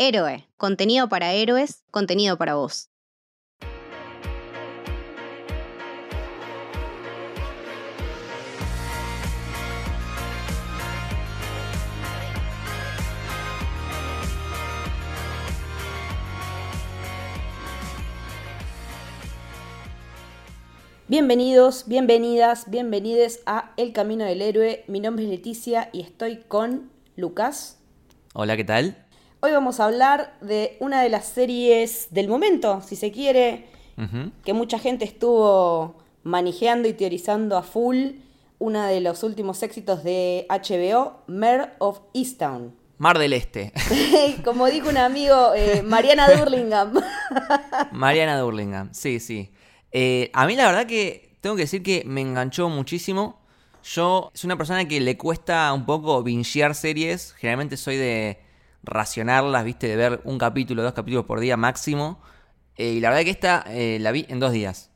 Héroe, contenido para héroes, contenido para vos. Bienvenidos, bienvenidas, bienvenides a El Camino del Héroe. Mi nombre es Leticia y estoy con Lucas. Hola, ¿qué tal? Hoy vamos a hablar de una de las series del momento, si se quiere, que mucha gente estuvo manejando y teorizando a full. Una de los últimos éxitos de HBO, Mare of Easttown. Mar del Este. Como dijo un amigo, eh, Mariana Durlingham. Mariana Durlingham, sí, sí. Eh, a mí la verdad que tengo que decir que me enganchó muchísimo. Yo soy una persona que le cuesta un poco bingear series. Generalmente soy de racionarlas, viste, de ver un capítulo, dos capítulos por día máximo. Eh, y la verdad que esta eh, la vi en dos días.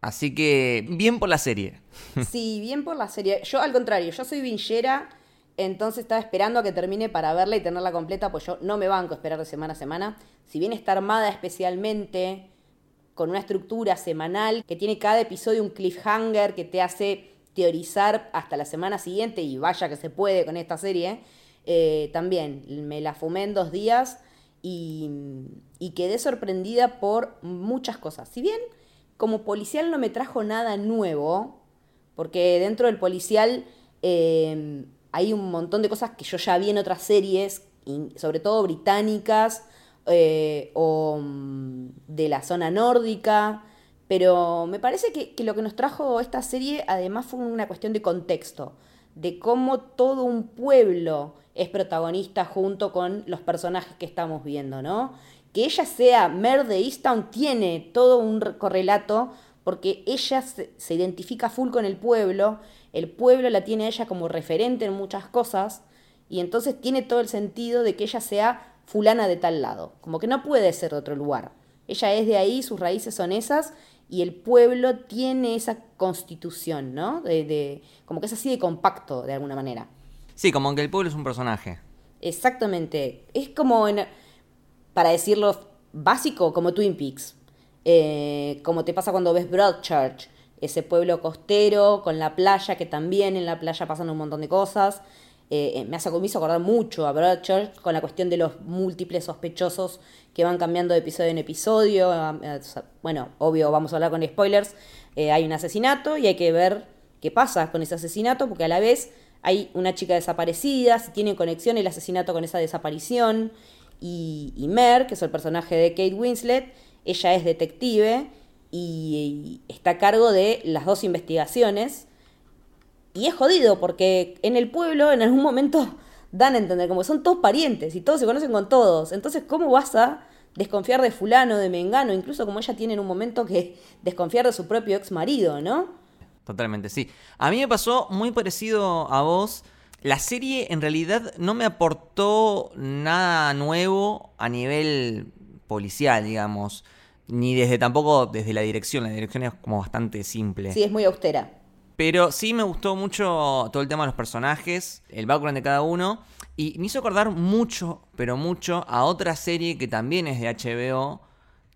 Así que bien por la serie. Sí, bien por la serie. Yo al contrario, yo soy bingeera, entonces estaba esperando a que termine para verla y tenerla completa, pues yo no me banco a esperar de semana a semana. Si bien está armada especialmente con una estructura semanal que tiene cada episodio un cliffhanger que te hace teorizar hasta la semana siguiente y vaya que se puede con esta serie. Eh, también me la fumé en dos días y, quedé sorprendida por muchas cosas. Si bien como policial no me trajo nada nuevo, porque dentro del policial eh, hay un montón de cosas que yo ya vi en otras series, sobre todo británicas, eh, o mm, de la zona nórdica, pero me parece que, lo que nos trajo esta serie además fue una cuestión de contexto, de cómo todo un pueblo es protagonista junto con los personajes que estamos viendo, ¿no? Que ella sea Mer de Easttown tiene todo un correlato porque ella se, identifica full con el pueblo, el pueblo la tiene ella como referente en muchas cosas, y entonces tiene todo el sentido de que ella sea fulana de tal lado, como que no puede ser de otro lugar. Ella es de ahí, sus raíces son esas, y el pueblo tiene esa constitución, ¿no? De, como que es así de compacto, de alguna manera. Sí, como que el pueblo es un personaje. Exactamente. Es como, para decirlo básico, como Twin Peaks. Eh, como te pasa cuando ves Broadchurch, ese pueblo costero con la playa, que también en la playa pasan un montón de cosas. Eh, eh, me, hace, me acordar mucho a Broadchurch con la cuestión de los múltiples sospechosos que van cambiando de episodio en episodio. Bueno, obvio, vamos a hablar con spoilers. Eh, hay un asesinato y hay que ver qué pasa con ese asesinato, porque a la vez hay una chica desaparecida, si tiene conexión el asesinato con esa desaparición. Y, Mer, que es el personaje de Kate Winslet, ella es detective y está a cargo de las dos investigaciones y es jodido porque en el pueblo en algún momento dan a entender como son todos parientes y todos se conocen con todos. Entonces, ¿cómo vas a desconfiar de fulano, de mengano? Incluso como ella tiene en un momento que desconfiar de su propio ex marido, ¿no? Totalmente, sí. A mí me pasó muy parecido a vos. La serie en realidad no me aportó nada nuevo a nivel policial, digamos. Ni desde tampoco desde la dirección. La dirección es como bastante simple. Sí, es muy austera. Pero sí me gustó mucho todo el tema de los personajes, el background de cada uno. Y me hizo acordar mucho, pero mucho, a otra serie que también es de HBO,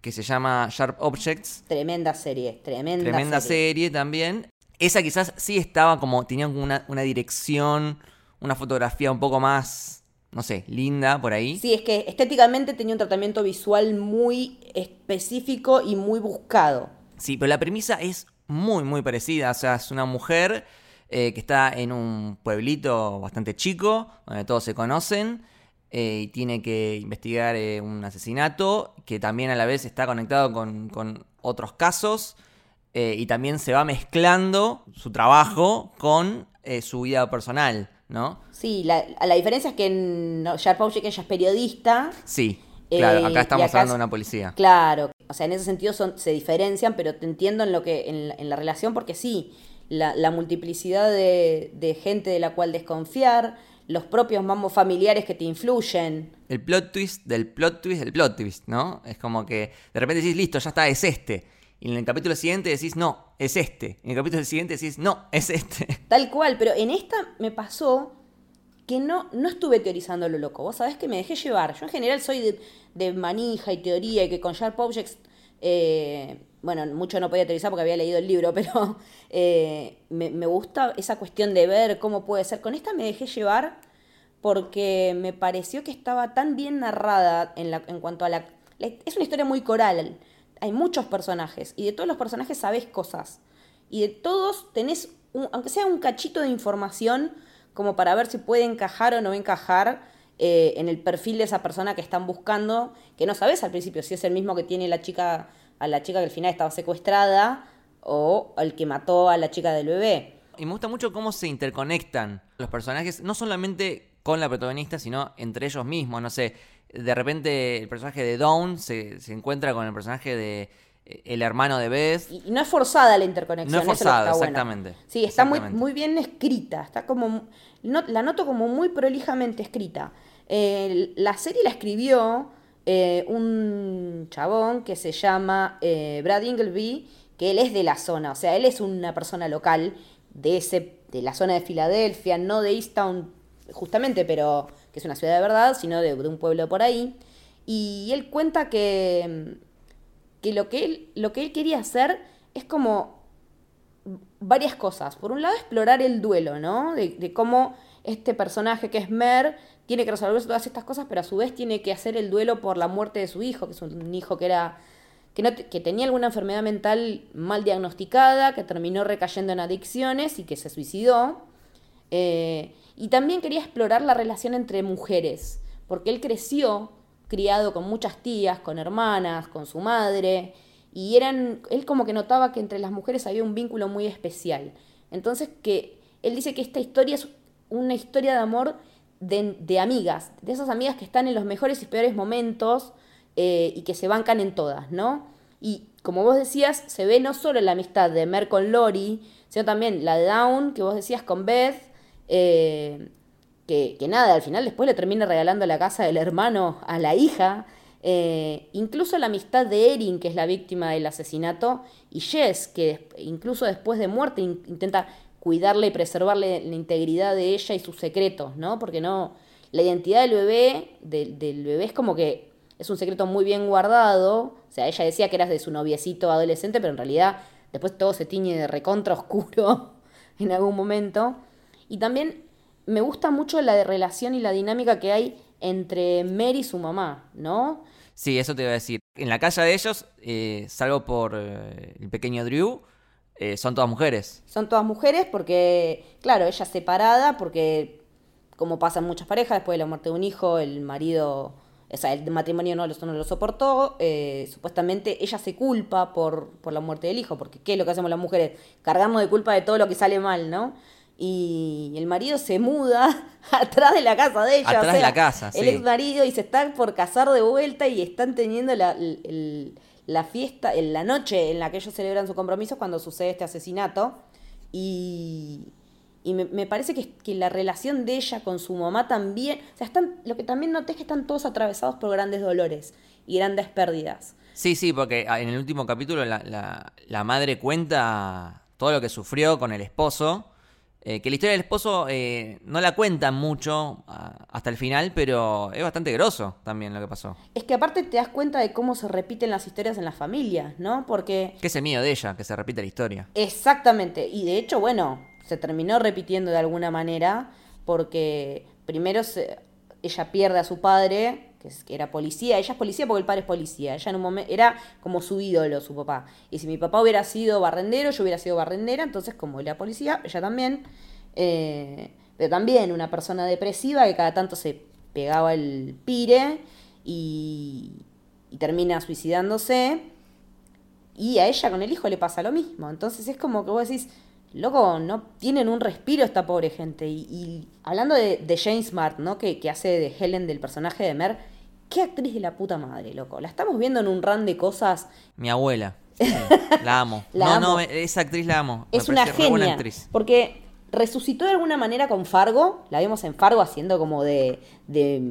que se llama Sharp Objects. Tremenda serie, tremenda, tremenda serie. también. Esa quizás sí estaba como, tenía una, una dirección, una fotografía un poco más, no sé, linda por ahí. Sí, es que estéticamente tenía un tratamiento visual muy específico y muy buscado. Sí, pero la premisa es muy, muy parecida. O sea, es una mujer eh, que está en un pueblito bastante chico, donde todos se conocen, eh, y tiene que investigar eh, un asesinato que también a la vez está conectado con, otros casos. Y también se va mezclando su trabajo con su vida personal, ¿no? Sí, la, la diferencia es que en Sharp que ella es periodista. Sí. Claro, acá estamos hablando de una policía. Claro, o sea, en ese sentido son, se diferencian, pero te entiendo en lo que en, la relación porque sí, la, multiplicidad de, gente de la cual desconfiar, los propios mambos familiares que te influyen. El plot twist del plot twist del plot twist, ¿no? Es como que de repente decís, listo, ya está, es este. Y en el capítulo siguiente decís, no, es este. En el capítulo siguiente decís, no, es este. Tal cual, pero en esta me pasó que no, no estuve teorizando lo loco. Vos sabés que me dejé llevar. Yo en general soy de, de manija y teoría y que con Sharp Objects, eh, bueno, mucho no podía teorizar porque había leído el libro, pero eh, me, me gusta esa cuestión de ver cómo puede ser. Con esta me dejé llevar porque me pareció que estaba tan bien narrada en, la, en cuanto a la- Es una historia muy coral. Hay muchos personajes y de todos los personajes sabés cosas. Y de todos tenés, un- aunque sea un cachito de información, como para ver si puede encajar o no encajar eh, en el perfil de esa persona que están buscando, que no sabes al principio si es el mismo que tiene la chica, a la chica que al final estaba secuestrada o el que mató a la chica del bebé. Y me gusta mucho cómo se interconectan los personajes, no solamente con la protagonista, sino entre ellos mismos. No sé, de repente el personaje de Dawn se, se encuentra con el personaje de eh, el hermano de Beth. Y, no es forzada la interconexión. No es eso lo que forzada, bueno. exactamente. Sí, está muy, muy bien escrita. Está como. no- la noto como muy prolijamente escrita. Eh, la serie la escribió eh, un chabón que se llama eh, Brad Ingleby, que él es de la zona. O sea, él es una persona local de, ese, de la zona de Filadelfia, no de Easttown justamente, pero que es una ciudad de verdad, sino de, un pueblo por ahí. Y él cuenta que que lo que él, lo que él quería hacer es como varias cosas. Por un lado, explorar el duelo, ¿no? De, cómo este personaje que es Mer tiene que resolver todas estas cosas, pero a su vez tiene que hacer el duelo por la muerte de su hijo, que es un hijo que era que, no que tenía alguna enfermedad mental mal diagnosticada, que terminó recayendo en adicciones y que se suicidó. Eh, y también quería explorar la relación entre mujeres, porque él creció criado con muchas tías, con hermanas, con su madre, y eran, él como que notaba que entre las mujeres había un vínculo muy especial. Entonces que él dice que esta historia es una historia de amor de, amigas, de esas amigas que están en los mejores y peores momentos eh, y que se bancan en todas, ¿no? Y como vos decías, se ve no solo la amistad de Mer con Lori, sino también la de Dawn, que vos decías con Beth, eh, que, que nada, al final después le termina regalando la casa del hermano a la hija. eh, incluso la amistad de Erin, que es la víctima del asesinato, y Jess, que incluso después de muerte in- intenta cuidarle y preservarle la integridad de ella y sus secretos, ¿no? Porque no. La identidad del bebé, del bebé es como que es un secreto muy bien guardado. O sea, ella decía que eras de su noviecito adolescente, pero en realidad después todo se tiñe de recontra oscuro en algún momento. Y también me gusta mucho la de relación y la dinámica que hay entre Mary y su mamá, ¿no? Sí, eso te iba a decir. En la casa de ellos, eh, salvo por eh, el pequeño Drew, eh, son todas mujeres. Son todas mujeres porque, claro, ella separada porque, como pasa en muchas parejas, después de la muerte de un hijo, el marido, o sea, el matrimonio no lo, no lo soportó, eh, supuestamente ella se culpa por, por la muerte del hijo, porque ¿qué es lo que hacemos las mujeres? Cargarnos de culpa de todo lo que sale mal, ¿no? Y el marido se muda atrás de la casa de ella. Atrás o de la casa, El sí. ex marido y se está por casar de vuelta y están teniendo la, el- el- la fiesta, en la noche en la que ellos celebran su compromiso cuando sucede este asesinato. Y, y me, me parece que, que la relación de ella con su mamá también, o sea, están, lo que también noté es que están todos atravesados por grandes dolores y grandes pérdidas. Sí, sí, porque ah, en el último capítulo la, la- la madre cuenta todo lo que sufrió con el esposo. Eh, que la historia del esposo eh, no la cuentan mucho ah, hasta el final, pero es bastante grosso también lo que pasó. Es que aparte te das cuenta de cómo se repiten las historias en las familias, ¿no? Porque Que es el miedo de ella, que se repite la historia. Exactamente, y de hecho, bueno, se terminó repitiendo de alguna manera, porque primero se- ella pierde a su padre, que, era policía, ella es policía porque el padre es policía, ella en un momento era como su ídolo, su papá. Y si mi papá hubiera sido barrendero, yo hubiera sido barrendera, entonces como era policía, ella también, eh, pero también una persona depresiva que cada tanto se pegaba el pire y, y termina suicidándose. Y a ella con el hijo le pasa lo mismo. Entonces es como que vos decís, loco, no tienen un respiro esta pobre gente. Y, y hablando de, de Jane Smart, ¿no? Que, que hace de Helen del personaje de Mer, qué actriz de la puta madre, loco. La estamos viendo en un run de cosas. Mi abuela. Sí, la amo. La no, amo. no, esa actriz la amo. Me Es una buena genia. actriz. Porque resucitó de alguna manera con Fargo. La vimos en Fargo haciendo como de, de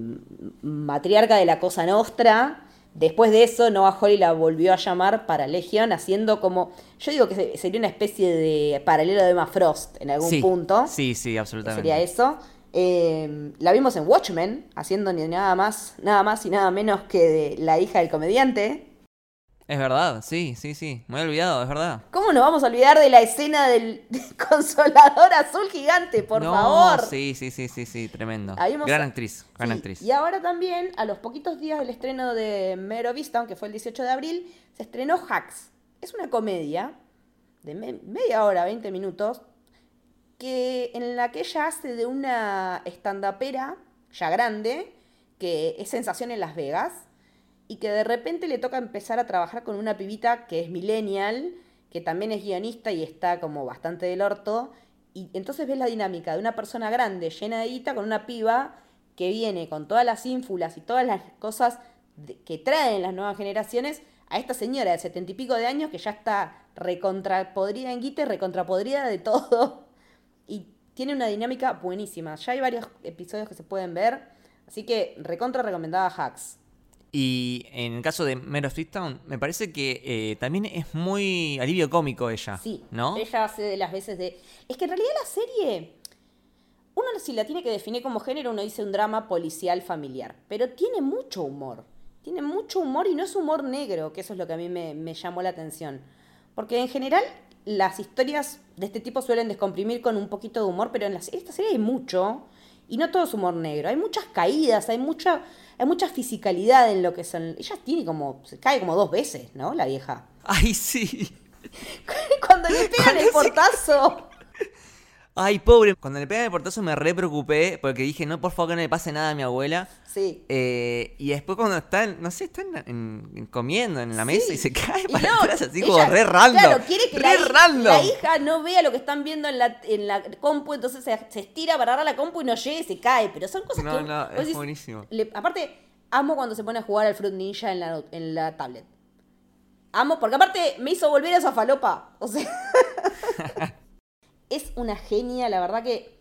matriarca de la Cosa Nostra. Después de eso, Noah Hawley la volvió a llamar para Legion, haciendo como. Yo digo que se- sería una especie de paralelo de Emma Frost en algún sí, punto. Sí, sí, absolutamente. Sería eso. Eh, la vimos en Watchmen, haciendo ni nada más, nada más y nada menos que de la hija del comediante. Es verdad, sí, sí, sí. Me he olvidado, es verdad. ¿Cómo nos vamos a olvidar de la escena del consolador azul gigante, por No, favor? Sí, sí, sí, sí, sí, tremendo. Ahí hemos- Gran actriz, gran Sí, actriz. Y ahora también, a los poquitos días del estreno de Mero Vista, que fue el 18 de abril, se estrenó Hacks. Es una comedia de me- media hora, 20 minutos, que, en la que ella hace de una estandapera ya grande, que es sensación en Las Vegas, y que de repente le toca empezar a trabajar con una pibita que es millennial, que también es guionista y está como bastante del orto. Y entonces ves la dinámica de una persona grande, llena de guita, con una piba que viene con todas las ínfulas y todas las cosas que traen las nuevas generaciones a esta señora de setenta y pico de años que ya está recontrapodrida en guita y recontrapodrida de todo. Y tiene una dinámica buenísima. Ya hay varios episodios que se pueden ver. Así que recontra recomendada Hacks. Y en el caso de Mare of Easttown, me parece que eh, también es muy alivio cómico ella. Sí, ¿No? ella hace de las veces de... Es que en realidad la serie, uno si la tiene que definir como género, uno dice un drama policial familiar, pero tiene mucho humor. Tiene mucho humor y no es humor negro, que eso es lo que a mí me, me llamó la atención. Porque en general las historias de este tipo suelen descomprimir con un poquito de humor, pero en la- esta serie hay mucho y no todo es humor negro. Hay muchas caídas, hay mucha, hay mucha fisicalidad en lo que son... Ella tiene como... Se cae como dos veces, ¿no? La vieja. Ay, sí. Cuando le pegan el portazo. Ay, pobre. Cuando le pegan el portazo me re preocupé porque dije, no, por favor, que no le pase nada a mi abuela. Sí. Eh, y después cuando están, no sé, están en- en- comiendo en la mesa Sí. y se cae Y para no, atrás así ella, como re random. Claro, quiere que la, hija no vea lo que están viendo en la, en la compu, entonces se, se estira para agarrar la compu y no llega y se cae. Pero son cosas No, que. no, vos es decís- buenísimo. le- aparte, amo cuando se pone a jugar al Fruit Ninja en la, en la tablet. Amo, porque aparte me hizo volver a esa falopa. O sea. es una genia, la verdad que.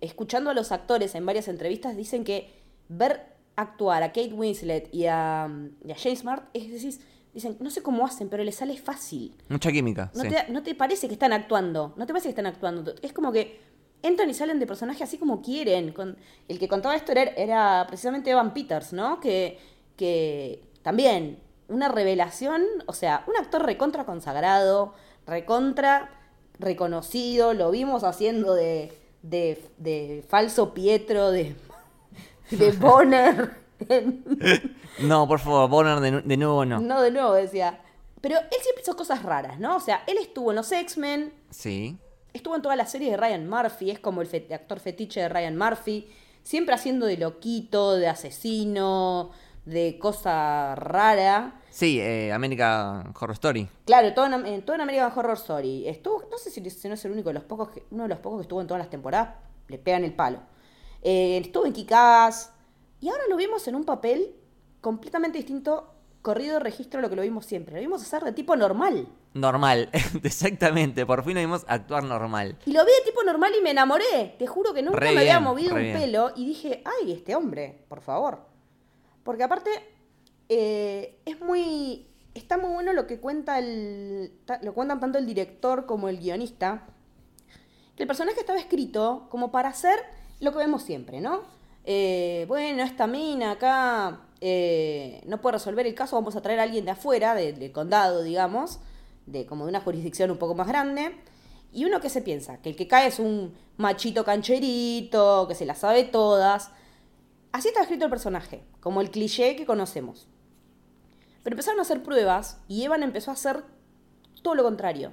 Escuchando a los actores en varias entrevistas, dicen que ver actuar a Kate Winslet y a, y a James Smart, es decir, dicen, no sé cómo hacen, pero les sale fácil. Mucha química. No, sí. te, no te parece que están actuando, no te parece que están actuando. Es como que entran y salen de personaje así como quieren. Con, el que contaba esto era, era precisamente Evan Peters, ¿no? Que, que también una revelación, o sea, un actor recontra consagrado, recontra reconocido, lo vimos haciendo de, de, de falso Pietro, de, de Bonner. No, por favor, Bonner de, de nuevo no. no, de nuevo decía. Pero él siempre hizo cosas raras, ¿no? O sea, él estuvo en los X-Men, Sí. estuvo en todas las series de Ryan Murphy, es como el fe- actor fetiche de Ryan Murphy, siempre haciendo de loquito, de asesino, de cosa rara. Sí, eh, American Horror Story. Claro, todo en, en- todo en American Horror Story. Estuvo, no sé si, si no es el único de los pocos que, uno de los pocos que estuvo en todas las temporadas, le pegan el palo. Eh, estuvo en Kikaz y ahora lo vimos en un papel completamente distinto, corrido de registro a lo que lo vimos siempre. Lo vimos hacer de tipo normal. Normal, exactamente. Por fin lo vimos actuar normal. Y lo vi de tipo normal y me enamoré. Te juro que nunca Re me había movido un bien. pelo y dije, ay, este hombre, por favor. Porque aparte, eh, es muy. Está muy bueno lo que cuenta el. Lo cuentan tanto el director como el guionista. Que el personaje estaba escrito como para hacer lo que vemos siempre, ¿no? Eh, bueno, esta mina acá eh, no puede resolver el caso, vamos a traer a alguien de afuera, de- del condado, digamos, de como de una jurisdicción un poco más grande. Y uno que se piensa, que el que cae es un machito cancherito, que se las sabe todas. Así está escrito el personaje, como el cliché que conocemos. Pero empezaron a hacer pruebas y Evan empezó a hacer todo lo contrario.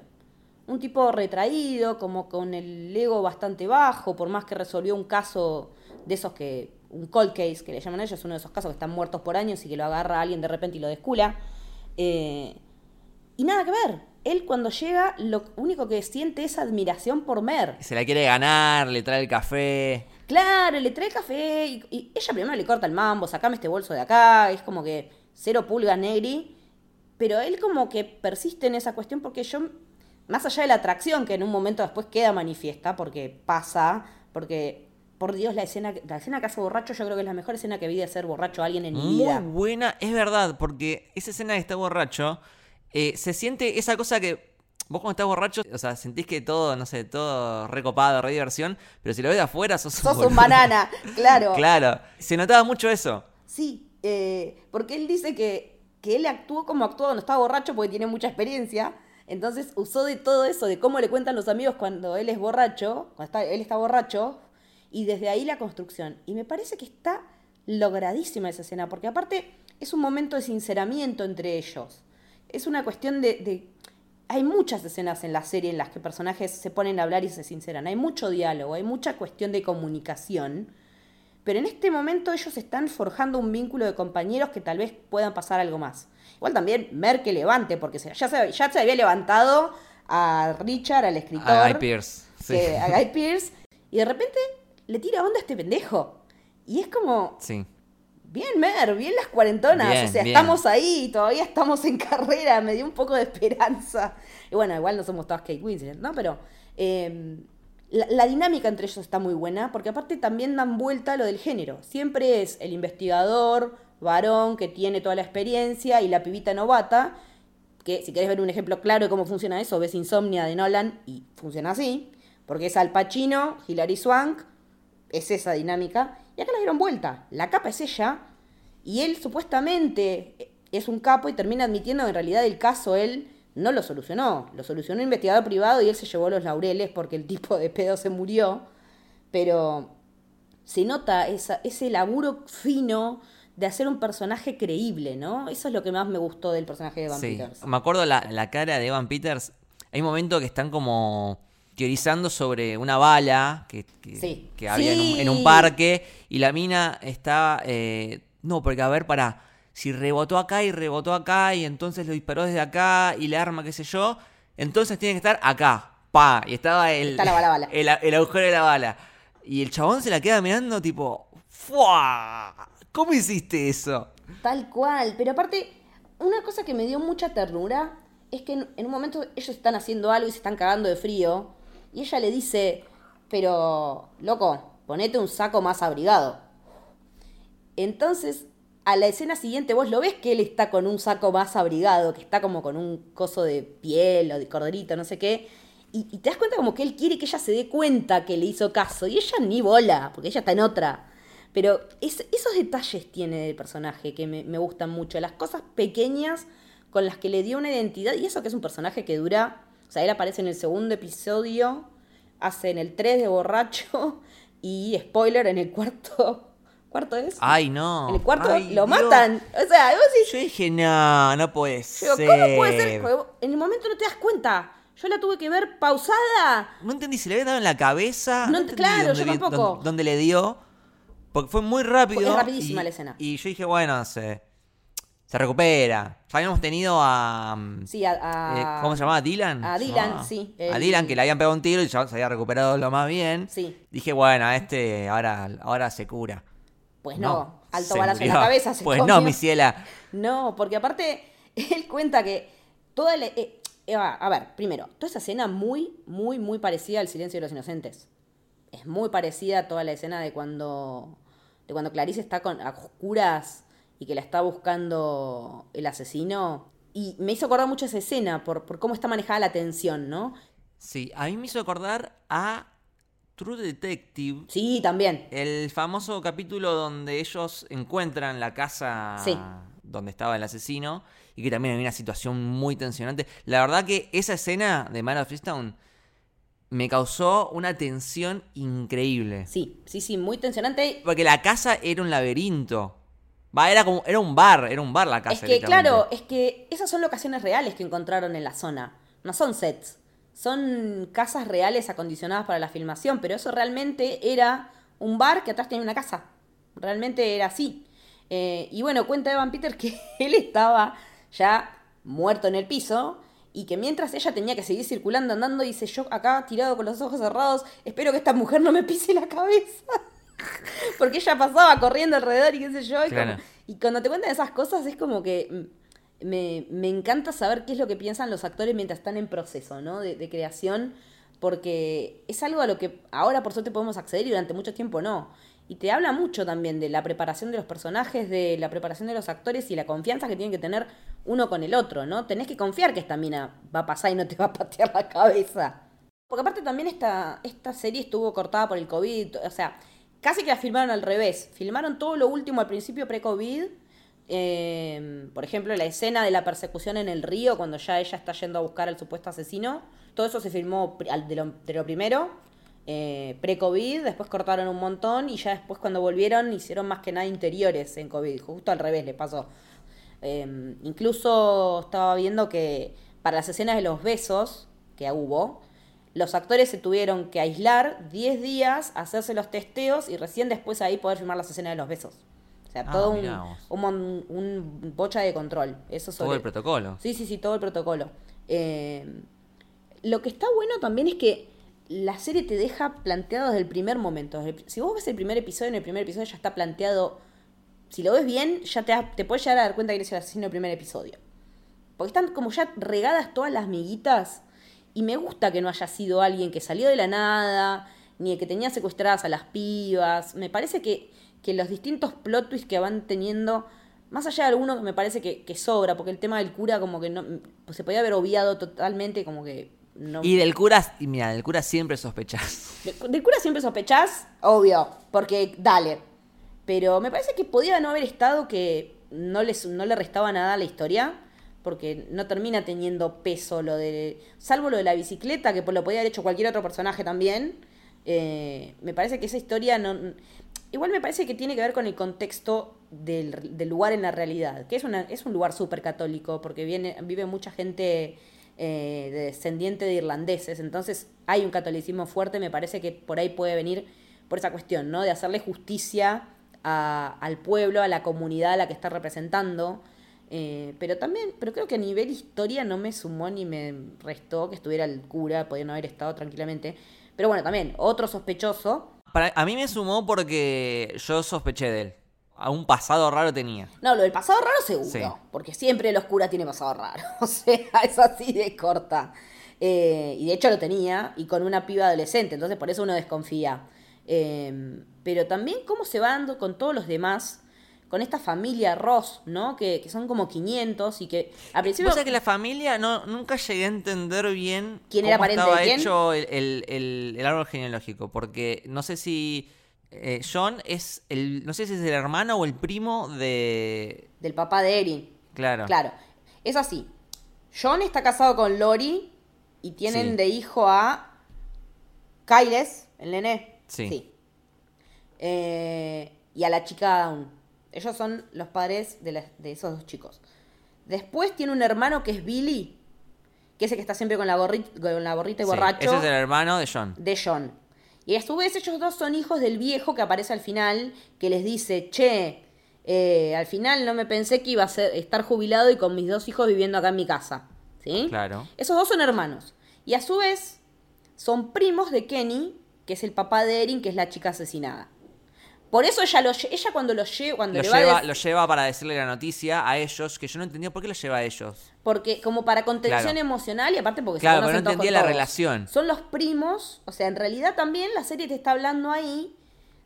Un tipo retraído, como con el ego bastante bajo, por más que resolvió un caso de esos que. un cold case, que le llaman ellos, uno de esos casos que están muertos por años y que lo agarra alguien de repente y lo descula. Eh, y nada que ver. Él cuando llega, lo único que siente es admiración por Mer. Se la quiere ganar, le trae el café. Claro, le trae café y, y ella primero le corta el mambo, sacame este bolso de acá, es como que cero pulgas negri, pero él como que persiste en esa cuestión porque yo, más allá de la atracción que en un momento después queda manifiesta, porque pasa, porque, por Dios, la escena, la escena que hace borracho yo creo que es la mejor escena que vi de hacer borracho a alguien en mi Muy vida. buena, es verdad, porque esa escena de está borracho, eh, se siente esa cosa que vos cuando estás borracho, o sea, sentís que todo, no sé, todo recopado, re diversión, pero si lo ves de afuera sos, Sos un banana, claro. Claro, se notaba mucho eso. Sí, eh, porque él dice que, que él actuó como actuó cuando estaba borracho porque tiene mucha experiencia. Entonces usó de todo eso, de cómo le cuentan los amigos cuando él es borracho, cuando está, él está borracho, y desde ahí la construcción. Y me parece que está logradísima esa escena, porque aparte es un momento de sinceramiento entre ellos. Es una cuestión de, de- Hay muchas escenas en la serie en las que personajes se ponen a hablar y se sinceran. Hay mucho diálogo, hay mucha cuestión de comunicación. Pero en este momento ellos están forjando un vínculo de compañeros que tal vez puedan pasar algo más. Igual también Mer que levante, porque ya, se, ya se había levantado a Richard, al escritor, A Guy Pearce. Sí. que- a Guy Pearce, y de repente le tira onda a este pendejo. Y es como, Sí. bien Mer, bien las cuarentonas, Bien, o sea, bien. estamos ahí, todavía estamos en carrera, me dio un poco de esperanza. Y bueno, igual no somos todas Kate Winslet, ¿no? Pero eh, la, dinámica entre ellos está muy buena, porque aparte también dan vuelta a lo del género. Siempre es el investigador, varón, que tiene toda la experiencia, y la pibita novata, que si querés ver un ejemplo claro de cómo funciona eso, ves Insomnia de Nolan y funciona así, porque es Al Pacino, Hilary Swank, es esa dinámica, y acá la dieron vuelta. La capa es ella, y él supuestamente es un capo y termina admitiendo que en realidad el caso él no lo solucionó, lo solucionó un investigador privado y él se llevó los laureles porque el tipo de pedo se murió, pero se nota esa- ese laburo fino de hacer un personaje creíble, ¿no? Eso es lo que más me gustó del personaje de Van Sí. Peters. Me acuerdo la, la cara de Evan Peters. Hay momentos que están como teorizando sobre una bala que, que, Sí. que había en, un, en un Sí. parque y la mina está... eh, no, porque a ver, para si rebotó acá y rebotó acá y entonces lo disparó desde acá y la arma, qué sé yo, entonces tiene que estar acá. Pa, y estaba el, Está la bala, bala. el, el agujero de la bala. Y el chabón se la queda mirando tipo, ¡fua! ¿Cómo hiciste eso? Tal cual, pero aparte, una cosa que me dio mucha ternura es que en, en un momento ellos están haciendo algo y se están cagando de frío, y ella le dice, pero, loco, ponete un saco más abrigado. Entonces, a la escena siguiente vos lo ves que él está con un saco más abrigado, que está como con un coso de piel o de corderito, no sé qué. Y, te das cuenta como que él quiere que ella se dé cuenta que le hizo caso. Y ella ni bola, porque ella está en otra. Pero es- esos detalles tiene el personaje que me, me gustan mucho. Las cosas pequeñas con las que le dio una identidad. Y eso que es un personaje que dura... O sea, él aparece en el segundo episodio, hace en el 3 de borracho y, spoiler, en el cuarto... ¿Cuarto es? Ay, no. En el cuarto Ay, lo Dios. matan. O sea, vos decís, Yo dije, no, no puede pero ser. ¿cómo puede ser? En el momento no te das cuenta. Yo la tuve que ver pausada. No entendí si le había dado en la cabeza. No entendí claro, dónde yo vi- tampoco. dónde- dónde le dio. Porque fue muy rápido. Es rapidísima y- la escena. Y yo dije, bueno, se, se recupera. Ya habíamos tenido a. mm, Sí, a, a- eh, ¿Cómo se llamaba? ¿Dylan? a ¿Se Dylan, sí, A Dylan, que le habían pegado un tiro y ya se había recuperado lo más bien. Sí. Dije, bueno, este ahora, ahora se cura. Pues no, alto balazo en la cabeza se Pues comió. no, mi ciela. No, porque aparte, él cuenta que toda la... eh, eh, a a ver, primero, toda esa escena muy, muy, muy parecida al Silencio de los Inocentes. Es muy parecida a toda la escena de cuando, de cuando Clarice está con, a oscuras y que la está buscando el asesino. Y me hizo acordar mucho esa escena por, por cómo está manejada la tensión, ¿no? Sí, a mí me hizo acordar a True Detective. Sí, también. El famoso capítulo donde ellos encuentran la casa Sí. donde estaba el asesino y que también había una situación muy tensionante. La verdad que esa escena de Man of Freestone me causó una tensión increíble. Sí, sí, sí, muy tensionante. Porque la casa era un laberinto. Va, era como, era un bar, era un bar la casa. Es que, claro, es que esas son locaciones reales que encontraron en la zona. No son sets. Son casas reales acondicionadas para la filmación, pero eso realmente era un bar que atrás tenía una casa. Realmente era así. Eh, y bueno, cuenta Evan Peter que él estaba ya muerto en el piso y que mientras ella tenía que seguir circulando, andando, dice yo acá tirado con los ojos cerrados, espero que esta mujer no me pise la cabeza. Porque ella pasaba corriendo alrededor y qué sé yo. Y, Claro. como- y cuando te cuentan esas cosas es como que mm, me, me encanta saber qué es lo que piensan los actores mientras están en proceso, ¿no? De, creación, porque es algo a lo que ahora por suerte podemos acceder y durante mucho tiempo no. Y te habla mucho también de la preparación de los personajes, de la preparación de los actores y la confianza que tienen que tener uno con el otro, ¿no? Tenés que confiar que esta mina va a pasar y no te va a patear la cabeza. Porque aparte también esta, esta serie estuvo cortada por el COVID, o sea, casi que la filmaron al revés. Filmaron todo lo último al principio pre-COVID. Eh, por ejemplo, la escena de la persecución en el río, cuando ya ella está yendo a buscar al supuesto asesino. Todo eso se filmó de lo, de lo primero, eh, pre-COVID. Después cortaron un montón y ya después cuando volvieron hicieron más que nada interiores en COVID. Justo al revés le pasó. Eh, incluso estaba viendo que para las escenas de los besos que hubo, los actores se tuvieron que aislar 10 días, hacerse los testeos y recién después ahí poder filmar las escenas de los besos. O sea, Ah, todo un, un, bocha de control. Eso Todo el protocolo. Sí, sí, sí, todo el protocolo. Eh, lo que está bueno también es que la serie te deja planteado desde el primer momento. El- Si vos ves el primer episodio, en el primer episodio ya está planteado. Si lo ves bien, ya te, te puedes llegar a dar cuenta que eres el asesino del primer episodio. Porque están como ya regadas todas las miguitas. Y me gusta que no haya sido alguien que salió de la nada, ni que tenía secuestradas a las pibas. Me parece que, que los distintos plot twists que van teniendo, más allá de alguno que me parece que, que sobra, porque el tema del cura como que no pues se podía haber obviado totalmente, como que no... Y del cura, y mira, del cura siempre sospechás. De- Del cura siempre sospechás, obvio, porque dale. Pero me parece que podía no haber estado que no, les, no le restaba nada a la historia, porque no termina teniendo peso lo de... Salvo lo de la bicicleta, que lo podía haber hecho cualquier otro personaje también. eh, me parece que esa historia no... Igual me parece que tiene que ver con el contexto del, lugar en la realidad, que es, una, es un lugar súper católico, porque viene, vive mucha gente eh, de descendiente de irlandeses, entonces hay un catolicismo fuerte, me parece que por ahí puede venir por esa cuestión, ¿no? De hacerle justicia a- al pueblo, a la comunidad a la que está representando. eh, pero también, pero creo que a nivel historia no me sumó ni me restó que estuviera el cura, podían haber estado tranquilamente. Pero bueno, también, otro sospechoso, Para, a mí me sumó porque yo sospeché de él. A un pasado raro tenía. No, lo del pasado raro seguro. Sí. Porque siempre los curas tienen pasado raro. O sea, es así de corta. Eh, y de hecho lo tenía, y con una piba adolescente, entonces por eso uno desconfía. Eh, pero también cómo se va dando con todos los demás, con esta familia Ross, ¿no? Que, que son como 500 y que al principio... Pasa que la familia no, nunca llegué a entender bien ¿Quién era cómo pariente estaba de quién? hecho el, el- el- el árbol genealógico. Porque no sé si eh, John es el. No sé si es el hermano o el primo de. Del papá de Erin. Claro. Claro. Es así. John está casado con Lori y tienen Sí. de hijo a Kyles, el nené. Sí. Eh, y a la chica Dawn. Ellos son los padres de, la- de esos dos chicos. Después tiene un hermano que es Billy, que es el que está siempre con la gorrita, con la gorrita y Sí, borracho Ese es el hermano de John. de John. Y a su vez ellos dos son hijos del viejo que aparece al final, que les dice, che, eh, al final no me pensé que iba a ser, estar jubilado y con mis dos hijos viviendo acá en mi casa. ¿Sí? Claro. Esos dos son hermanos. Y a su vez son primos de Kenny, que es el papá de Erin, que es la chica asesinada. Por eso ella, lo, ella cuando lo lleva, cuando Lo le va a lleva, dec- lo lleva para decirle la noticia a ellos, que yo no entendía por qué lo lleva a ellos. Porque, como para contención Claro. emocional y aparte porque Claro, se pero no entendía la todos. relación. Son los primos, o sea, en realidad también la serie te está hablando ahí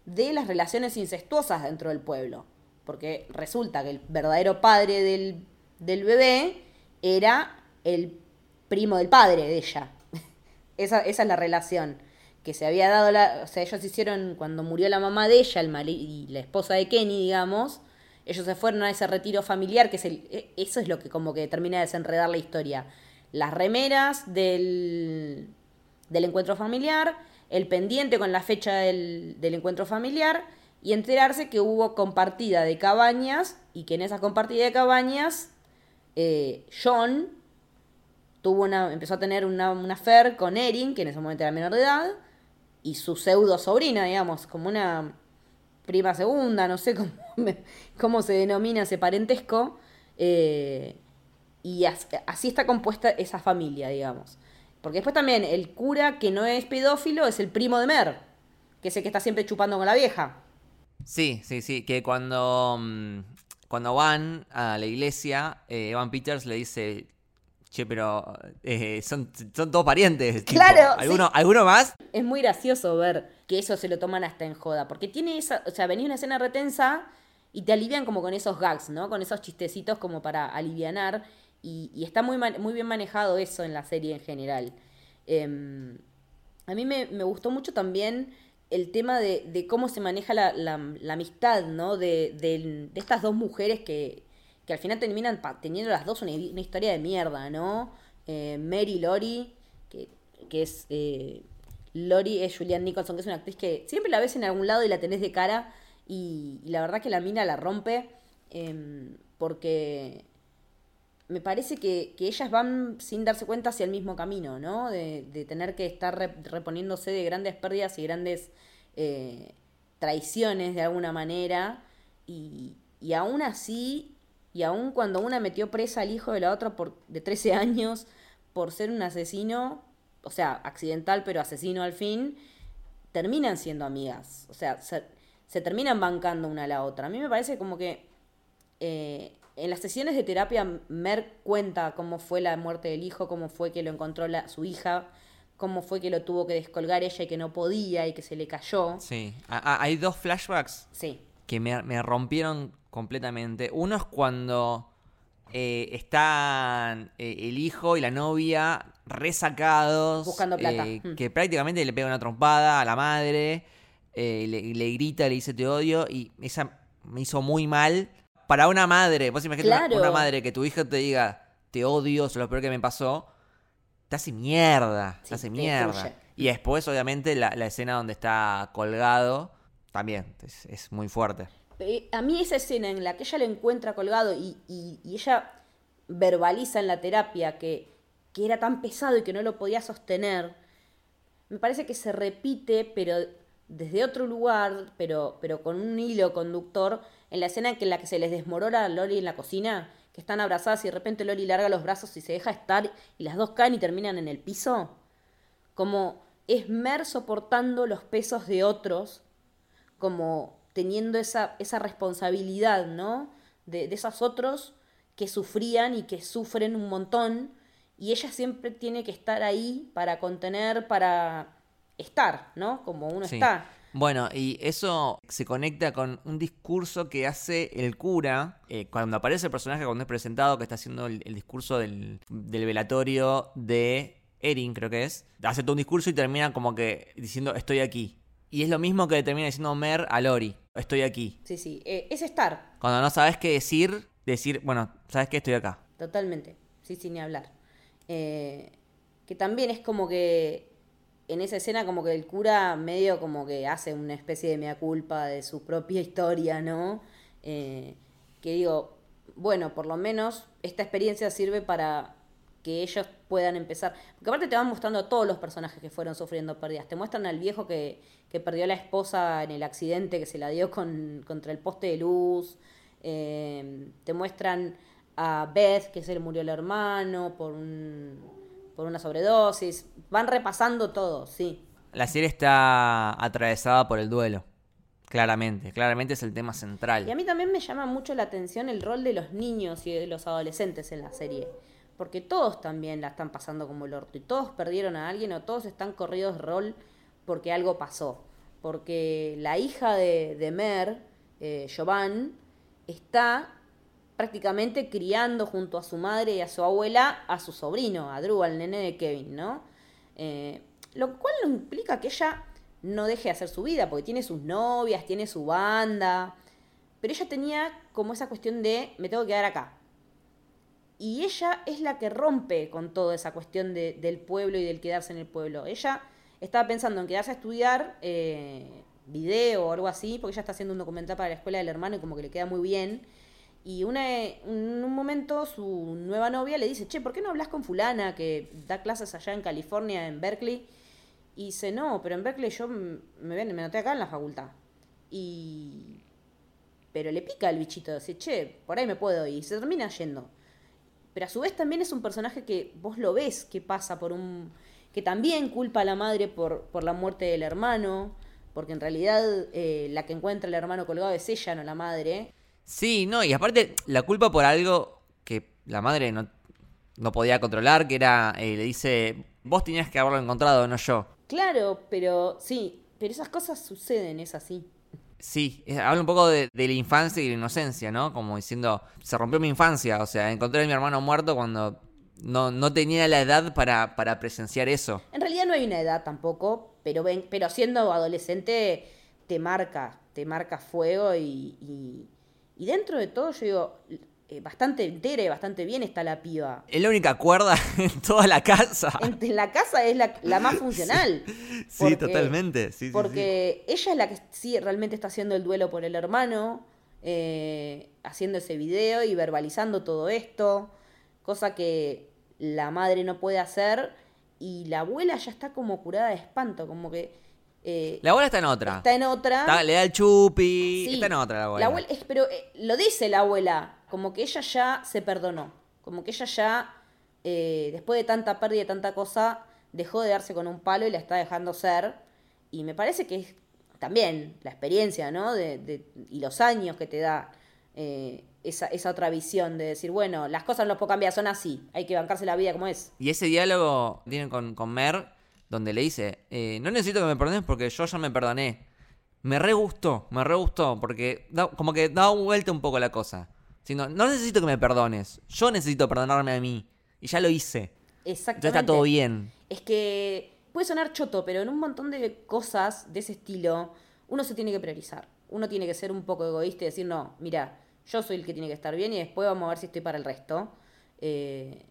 de las relaciones incestuosas dentro del pueblo. Porque resulta que el verdadero padre del, del bebé era el primo del padre de ella. esa, esa es la relación que se había dado la, o sea, ellos hicieron cuando murió la mamá de ella, el mari- y la esposa de Kenny, digamos, ellos se fueron a ese retiro familiar, que es el, e- eso es lo que como que termina de desenredar la historia. Las remeras del, del encuentro familiar, el pendiente con la fecha del, del encuentro familiar y enterarse que hubo compartida de cabañas y que en esa compartida de cabañas eh, John tuvo una, empezó a tener una, una affair con Erin, que en ese momento era menor de edad, y su pseudo sobrina, digamos, como una prima segunda, no sé cómo, cómo se denomina ese parentesco. eh, y as- así está compuesta esa familia, digamos. Porque después también el cura que no es pedófilo es el primo de Mer, que es el que está siempre chupando con la vieja. Sí, sí, sí. Que cuando, mm, cuando van a la iglesia, eh, Evan Peters le dice: che, pero eh, son, son todos parientes. tipo, Claro, ¿Alguno, sí. ¿Alguno más? Es muy gracioso ver que eso se lo toman hasta en joda, porque tiene esa, o sea, venía una escena retensa y te alivian como con esos gags, ¿no? Con esos chistecitos como para alivianar y, y está muy, muy bien manejado eso en la serie en general. Em, a mí me, me gustó mucho también el tema de, de cómo se maneja la, la- la amistad, ¿no? De, de- de estas dos mujeres que, que al final terminan teniendo las dos una, historia de mierda, ¿no? Eh, Mary Lori, que, que es... eh, Lori es Julianne Nicholson, que es una actriz que siempre la ves en algún lado y la tenés de cara. Y, la verdad que la mina la rompe. em, porque me parece que, que ellas van sin darse cuenta hacia el mismo camino, ¿no? De, de tener que estar re- reponiéndose de grandes pérdidas y grandes eh, traiciones de alguna manera. Y, y aún así, y aún cuando una metió presa al hijo de la otra por, de 13 años por ser un asesino, o sea, accidental pero asesino al fin, terminan siendo amigas. O sea, se, se terminan bancando una a la otra. A mí me parece como que eh, en las sesiones de terapia, Mer cuenta cómo fue la muerte del hijo, cómo fue que lo encontró la, su hija, cómo fue que lo tuvo que descolgar ella y que no podía y que se le cayó. Sí. A- a- hay dos flashbacks Sí, que me, me rompieron completamente. Uno es cuando eh, están eh, el hijo y la novia resacados. Buscando plata. eh, Mm. Que prácticamente le pega una trompada a la madre. le, le grita, le dice te odio. Y esa me hizo muy mal. Para una madre, vos imagínate una- Claro. una, madre que tu hija te diga te odio, eso es lo peor que me pasó. Te hace mierda. Sí, te hace mierda. Y después, obviamente, la, la escena donde está colgado. También es, es muy fuerte. Eh, A mí esa escena en la que ella lo encuentra colgado y, y- ella verbaliza en la terapia que, que era tan pesado y que no lo podía sostener, me parece que se repite, pero desde otro lugar, pero, pero con un hilo conductor, en la escena en, la que se les desmorona a Lori en la cocina, que están abrazadas y de repente Lori larga los brazos y se deja estar y las dos caen y terminan en el piso. Como es Mer soportando los pesos de otros como teniendo esa, esa responsabilidad, ¿no? De, de esos otros que sufrían y que sufren un montón, y ella siempre tiene que estar ahí para contener, para estar, ¿no? Como uno Sí. está. Bueno, y eso se conecta con un discurso que hace el cura eh, cuando aparece el personaje, cuando es presentado, que está haciendo el, el discurso del, del velatorio de Erin, creo que es. Hace todo un discurso y termina como que diciendo estoy aquí. Y es lo mismo que le termina diciendo Mer a Lori, estoy aquí. Sí, sí, eh, es estar, Cuando no sabes qué decir, decir, bueno, ¿sabes qué? Estoy acá. totalmente, sí, sin ni hablar. Eh, que también es como que en esa escena como que el cura medio como que hace una especie de mea culpa de su propia historia, ¿no? Eh, que digo, bueno, por lo menos esta experiencia sirve para que ellos puedan empezar. Porque aparte te van mostrando a todos los personajes que fueron sufriendo pérdidas. Te muestran al viejo que, que perdió a la esposa en el accidente que se la dio con, contra el poste de luz. Eh, te muestran a Beth que se le murió el hermano por, un, por una sobredosis. Van repasando todo, sí. La serie está atravesada por el duelo. Claramente, claramente es el tema central. Y a mí también me llama mucho la atención el rol de los niños y de los adolescentes en la serie. Porque todos también la están pasando como el orto. Y todos perdieron a alguien o todos están corridos rol porque algo pasó. Porque la hija de, Mer, eh, Jovan, está prácticamente criando junto a su madre y a su abuela a su sobrino, a Drew, al nene de Kevin, ¿no? Eh, lo cual implica que ella no deje de hacer su vida, porque tiene sus novias, tiene su banda, pero ella tenía como esa cuestión de me tengo que quedar acá. Y ella es la que rompe con toda esa cuestión de- del pueblo y del quedarse en el pueblo. Ella estaba pensando en quedarse a estudiar eh, video o algo así, porque ella está haciendo un documental para la escuela del hermano y como que le queda muy bien. Y una, en un momento su nueva novia le dice, che, ¿por qué no hablas con fulana que da clases allá en California, en Berkeley? Y dice, no, pero en Berkeley yo me, ven- me noté acá en la facultad. Y... Pero le pica el bichito, dice, che, por ahí me puedo ir. Y se termina yendo. Pero a su vez también es un personaje que vos lo ves que pasa por un... que también culpa a la madre por, por la muerte del hermano, porque en realidad eh, la que encuentra el hermano colgado es ella, no la madre. Sí, no, y aparte la culpa por algo que la madre no, no podía controlar, que era, eh, le dice, vos tenías que haberlo encontrado, no yo. Claro, pero sí, pero esas cosas suceden, es así. Sí, habla un poco de, de la infancia y la inocencia, ¿no? Como diciendo, se rompió mi infancia, o sea, encontré a mi hermano muerto cuando no, no tenía la edad para, para presenciar eso. En realidad no hay una edad tampoco, pero ven, pero siendo adolescente te marca, te marca fuego y, y, y dentro de todo yo digo, eh, bastante entera y bastante bien está la piba. Es la única cuerda en toda la casa. En, en la casa es la, la más funcional. Sí, Porque- totalmente. Sí, sí, Porque ella es la que sí realmente está haciendo el duelo por el hermano, eh, haciendo ese video y verbalizando todo esto, cosa que la madre no puede hacer y la abuela ya está como curada de espanto, como que eh, La abuela está en otra. está en otra. Está- le da el chupi. Sí, Está en otra la abuela. es- pero eh, lo dice la abuela, como que ella ya se perdonó, como que ella ya, eh, después de tanta pérdida y tanta cosa, dejó de darse con un palo y la está dejando ser. Y me parece que es también la experiencia, ¿no? De, de- y los años que te da eh, esa, esa otra visión de decir, bueno, las cosas no las puedo cambiar, son así, hay que bancarse la vida como es. Y ese diálogo tiene con, con Mer, donde le dice, eh, no necesito que me perdones porque yo ya me perdoné. Me re gustó, me re gustó, porque da- como que da vuelta un poco la cosa. Sino, no necesito que me perdones, yo necesito perdonarme a mí. Y ya lo hice. Exactamente. Entonces está todo bien. Es que puede sonar choto, pero en un montón de cosas de ese estilo, uno se tiene que priorizar. Uno tiene que ser un poco egoísta y decir, no, mira, yo soy el que tiene que estar bien y después vamos a ver si estoy para el resto. Eh,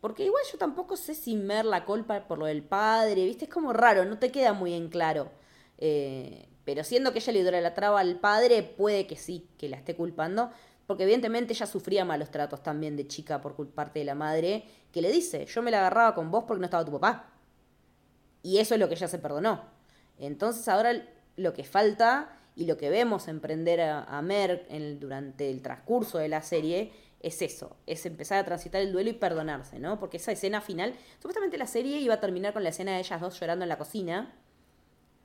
porque igual yo tampoco sé si Mer la culpa por lo del padre, ¿viste? Es como raro, no te queda muy en claro. Eh, pero siendo que ella le dura la traba al padre, puede que sí, que la esté culpando. Porque evidentemente ella sufría malos tratos también de chica por parte de la madre, que le dice, yo me la agarraba con vos porque no estaba tu papá. Y eso es lo que ella se perdonó. Entonces ahora lo que falta y lo que vemos emprender a, a Mer en- durante el transcurso de la serie es eso, es empezar a transitar el duelo y perdonarse, ¿no? Porque esa escena final, supuestamente la serie iba a terminar con la escena de ellas dos llorando en la cocina,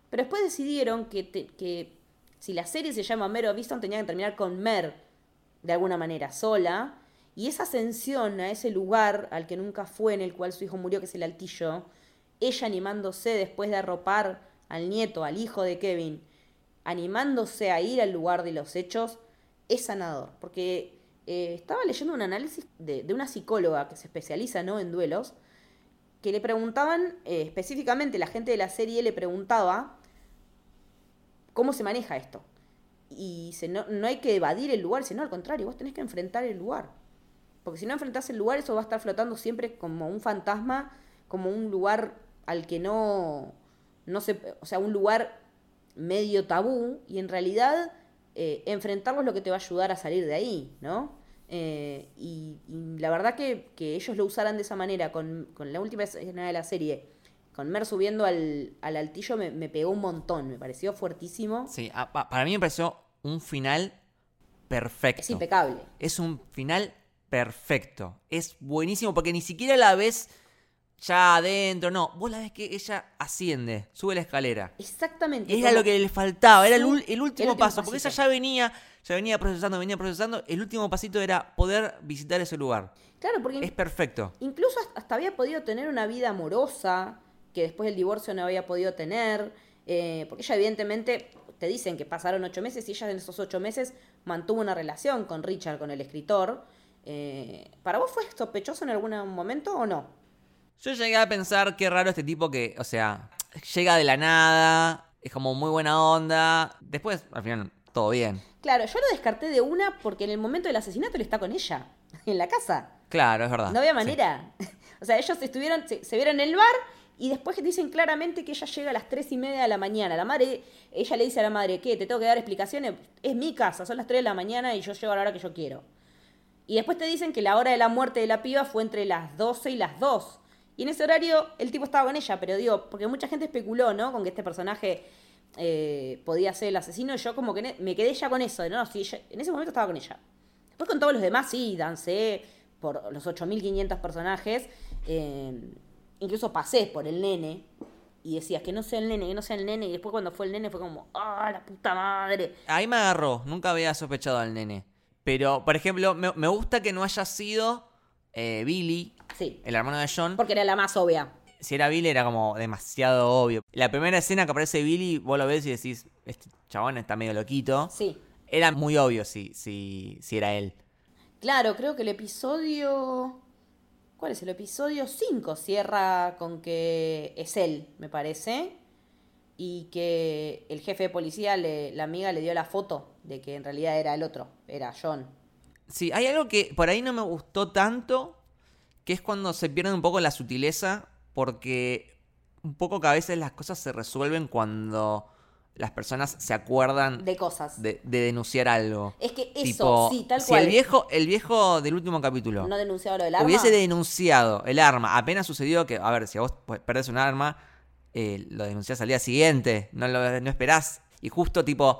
pero después decidieron que, que si la serie se llama Mer of Easton tenía que terminar con Mer de alguna manera sola, y esa ascensión a ese lugar al que nunca fue, en el cual su hijo murió, que es el altillo, ella animándose después de arropar al nieto, al hijo de Kevin, animándose a ir al lugar de los hechos, es sanador. Porque eh, estaba leyendo un análisis de, de una psicóloga que se especializa ¿no? en duelos, que le preguntaban, eh, específicamente la gente de la serie le preguntaba cómo se maneja esto. Y dice, no, no hay que evadir el lugar, sino al contrario, vos tenés que enfrentar el lugar. Porque si no enfrentás el lugar, eso va a estar flotando siempre como un fantasma, como un lugar al que no, no se, o sea, un lugar medio tabú, y en realidad eh, enfrentarlo es lo que te va a ayudar a salir de ahí, ¿no? Eh, y, y la verdad que, que ellos lo usaran de esa manera, con, con la última escena de la serie, con Mer subiendo al, al altillo, me, me pegó un montón, me pareció fuertísimo. Sí, para mí me pareció un final perfecto. Es impecable. Es un final perfecto. Es buenísimo porque ni siquiera la ves ya adentro. No, vos la ves que ella asciende, sube la escalera. Exactamente. Era como- lo que le faltaba, era el, el último el último paso, porque ella ya venía, ya venía procesando, venía procesando. El último pasito era poder visitar ese lugar. Claro, porque Es perfecto. incluso hasta- hasta había podido tener una vida amorosa que después del divorcio no había podido tener, eh, porque ella evidentemente te dicen que pasaron ocho meses y ella en esos ocho meses mantuvo una relación con Richard, con el escritor. Eh, ¿Para vos fue sospechoso en algún momento o no? Yo llegué a pensar qué raro este tipo que, o sea, llega de la nada, es como muy buena onda. Después, al final, todo bien. Claro, yo lo descarté de una porque en el momento del asesinato él está con ella, en la casa. Claro, es verdad. No había Sí. manera. O sea, ellos estuvieron, se, se vieron en el bar y después dicen claramente que ella llega a las tres y media de la mañana. La madre, ella le dice a la madre, ¿qué? ¿Te tengo que dar explicaciones? Es mi casa, son las 3 de la mañana y yo llego a la hora que yo quiero. Y después te dicen que la hora de la muerte de la piba fue entre las 12 y las 2. Y en ese horario el tipo estaba con ella, pero digo, porque mucha gente especuló, ¿no? Con que este personaje eh, podía ser el asesino. Yo como que me quedé ya con eso, ¿no? Sí, en ese momento estaba con ella. Después con todos los demás, sí, dancé por los 8.500 personajes. eh, incluso pasé por el nene. Y decías que no sea el nene, que no sea el nene. Y después cuando fue el nene fue como, ¡ah, la puta madre! Ahí me agarró, nunca había sospechado al nene. Pero, por ejemplo, me, me gusta que no haya sido eh, Billy, Sí. el hermano de John. Porque era la más obvia. Si era Billy era como demasiado obvio. La primera escena que aparece Billy, vos lo ves y decís, este chabón está medio loquito. Sí. Era muy obvio si, si, si era él. Claro, creo que el episodio. ¿Cuál es el episodio 5? Cierra con que es él, me parece. Y que el jefe de policía, le- la amiga, le dio la foto de que en realidad era el otro, era John. Sí, hay algo que por ahí no me gustó tanto, que es cuando se pierde un poco la sutileza, porque un poco que a veces las cosas se resuelven cuando las personas se acuerdan De cosas. de, de denunciar algo. Es que eso, Tipo, sí, tal si cual. el viejo, el viejo del último capítulo no denunciaba lo del arma. hubiese denunciado el arma, apenas sucedió que, a ver, si a vos pues, perdés un arma, eh, lo denunciás al día siguiente, no lo no esperás. Y justo tipo,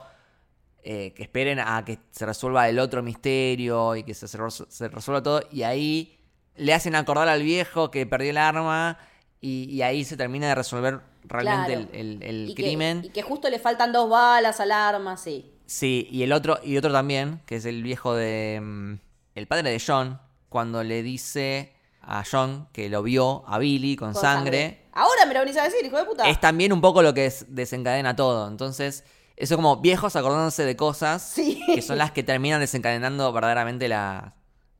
eh, que esperen a que se resuelva el otro misterio y que se resuelva todo. Y ahí le hacen acordar al viejo que perdió el arma y, y ahí se termina de resolver realmente Claro. el, el- el Y que- crimen. y que justo le faltan dos balas al arma, sí. Sí, y el otro, y otro también, que es el viejo de. mm, el padre de John, cuando le dice a John que lo vio a Billy con, Con sangre, Ahora me lo venís a decir, hijo de puta. es también un poco lo que es- desencadena todo. Entonces, eso como viejos acordándose de cosas Sí. que son las que terminan desencadenando verdaderamente la-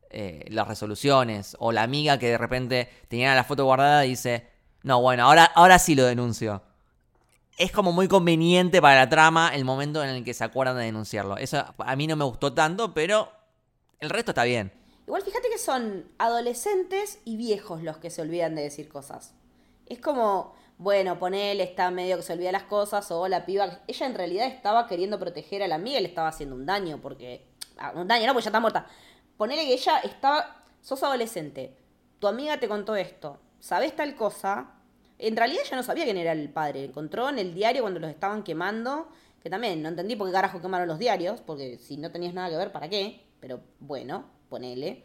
eh, las resoluciones. O la amiga que de repente tenía la foto guardada dice, no, bueno, ahora, ahora sí lo denuncio. Es como muy conveniente para la trama el momento en el que se acuerdan de denunciarlo. Eso a mí no me gustó tanto, pero el resto está bien. Igual fíjate que son adolescentes y viejos los que se olvidan de decir cosas. Es como, bueno, ponele, está medio que se olvida las cosas, o la piba, ella en realidad estaba queriendo proteger a la amiga y le estaba haciendo un daño, porque, ah, un daño, no, porque ya está muerta. Ponele que ella estaba, sos adolescente, tu amiga te contó esto, sabés tal cosa, en realidad ella no sabía quién era el padre, encontró en el diario cuando los estaban quemando, que también no entendí por qué carajo quemaron los diarios, porque si no tenías nada que ver, ¿para qué? Pero bueno, ponele.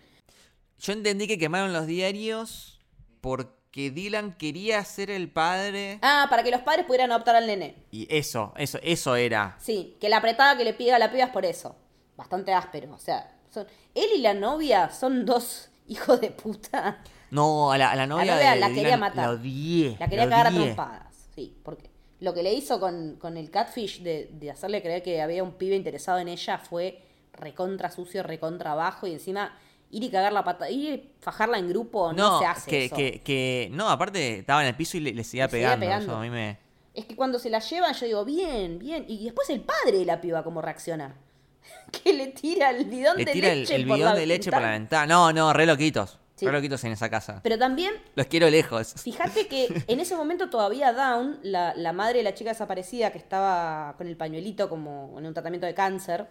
Yo entendí que quemaron los diarios porque Dylan quería ser el padre. Ah, para que los padres pudieran adoptar al nene. Y eso, eso, eso era. Sí, que la apretada que le pide a la piba es por eso. Bastante áspero. O sea, son... él y la novia son dos hijos de puta. No, a la, a la novia, novia de la Dylan quería matar. La odié. La quería la cagar a trompadas. Sí, porque lo que le hizo con, con el catfish de, de hacerle creer que había un pibe interesado en ella fue recontra sucio, recontra bajo y encima ir y cagar la pata, ir y fajarla en grupo no, No, se hace que, eso. que, que. No, aparte estaba en el piso y le, le seguía, Le seguía pegando. pegando. Eso a mí me. Es que cuando se la llevan, yo digo, bien, bien. Y después el padre de la piba, ¿cómo reacciona? que le tira el bidón Le de tira el, leche el por bidón la de leche por la ventana. No, no, re loquitos. Sí. Re loquitos en esa casa. Pero también, Los quiero lejos. fíjate que en ese momento todavía Dawn, la, la madre de la chica desaparecida que estaba con el pañuelito como en un tratamiento de cáncer,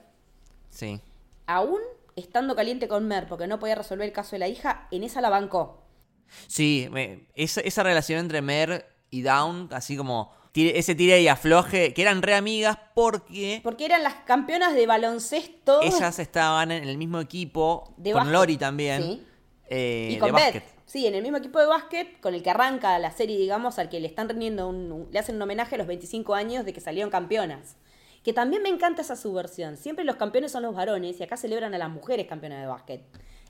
Sí. aún estando caliente con Mer porque no podía resolver el caso de la hija, en esa la bancó. Sí, me- esa, esa relación entre Mer y Down, así como ese tire y afloje, que eran re amigas porque Porque eran las campeonas de baloncesto. ellas estaban en el mismo equipo, De con básquet, Lori también, sí. eh, y de con básquet. Beth. Sí, en el mismo equipo de básquet con el que arranca la serie, digamos, al que le están rindiendo un, un- le hacen un homenaje a los 25 años de que salieron campeonas. Que también me encanta esa subversión. Siempre los campeones son los varones y acá celebran a las mujeres campeonas de básquet.